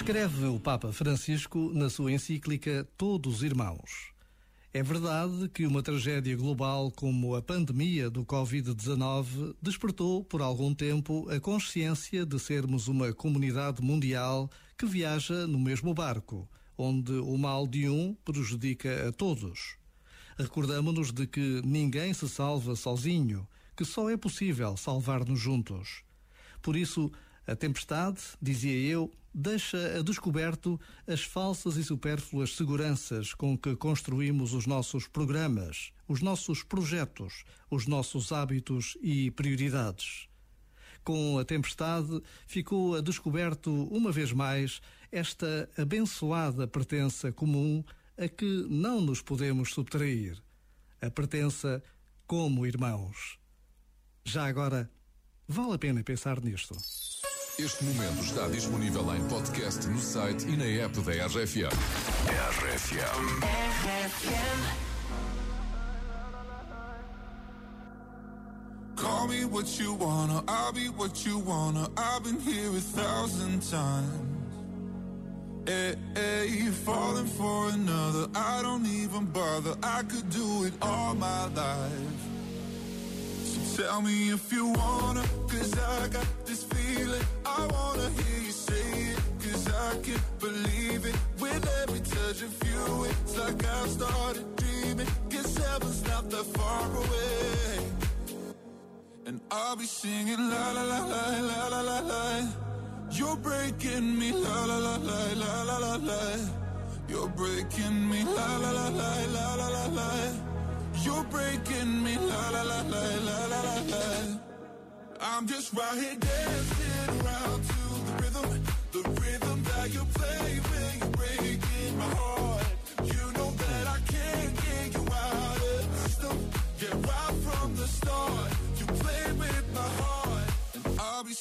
Escreve o Papa Francisco na sua encíclica Todos Irmãos. É verdade que uma tragédia global como a pandemia do Covid-19 despertou por algum tempo a consciência de sermos uma comunidade mundial que viaja no mesmo barco, onde o mal de um prejudica a todos. Recordamos-nos de que ninguém se salva sozinho, que só é possível salvar-nos juntos. Por isso, a tempestade, dizia eu, deixa a descoberto as falsas e supérfluas seguranças com que construímos os nossos programas, os nossos projetos, os nossos hábitos e prioridades. Com a tempestade, ficou a descoberto, uma vez mais, esta abençoada pertença comum a que não nos podemos subtrair. A pertença como irmãos. Já agora, vale a pena pensar nisto. Este momento está disponível em podcast no site e na app da RFM. RFM. Call me what you wanna, I'll be what you wanna. I've been here a thousand times. Hey, hey, falling for another, I don't even bother. I could do it all my life. Tell me if you wanna, cause I got this feeling. I wanna hear you say it, cause I can't believe it. With every touch of you, it's like I've started dreaming. Guess heaven's not that far away. And I'll be singing la la la la la la la la. You're breaking me la la la la la la la la. You're breaking me la la la la la la la la. You're breaking me, la la la la la la la la. I'm just right here dancing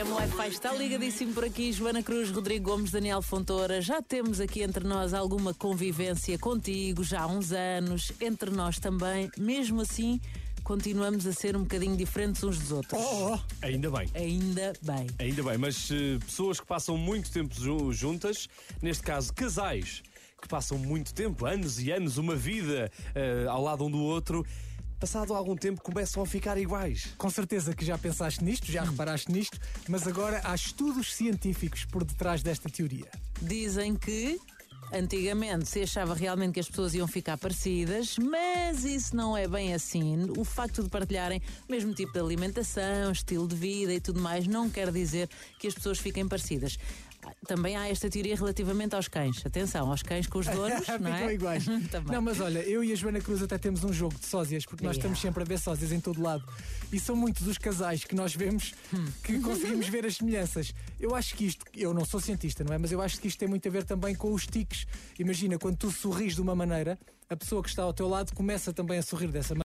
RFM Wi-Fi está ligadíssimo por aqui. Joana Cruz, Rodrigo Gomes, Daniel Fontoura. Já temos aqui entre nós alguma convivência contigo já há uns anos, entre nós também. Mesmo assim, continuamos a ser um bocadinho diferentes uns dos outros. Oh, oh. Ainda bem. Ainda bem. Ainda bem, mas uh, pessoas que passam muito tempo juntas, neste caso casais, que passam muito tempo, anos e anos, uma vida uh, ao lado um do outro, passado algum tempo começam a ficar iguais. Com certeza que já pensaste nisto, já reparaste nisto, mas agora há estudos científicos por detrás desta teoria. Dizem que Antigamente se achava realmente que as pessoas iam ficar parecidas, mas isso não é bem assim. O facto de partilharem o mesmo tipo de alimentação, estilo de vida e tudo mais não quer dizer que as pessoas fiquem parecidas também há esta teoria relativamente aos cães. Atenção, aos cães com os donos, não é? iguais. não, mas olha, eu e a Joana Cruz até temos um jogo de sósias, porque nós estamos sempre a ver sósias em todo lado. E são muitos os casais que nós vemos hum. que conseguimos ver as semelhanças. Eu acho que isto, eu não sou cientista, não é? Mas eu acho que isto tem muito a ver também com os tiques. Imagina, quando tu sorris de uma maneira, a pessoa que está ao teu lado começa também a sorrir dessa maneira.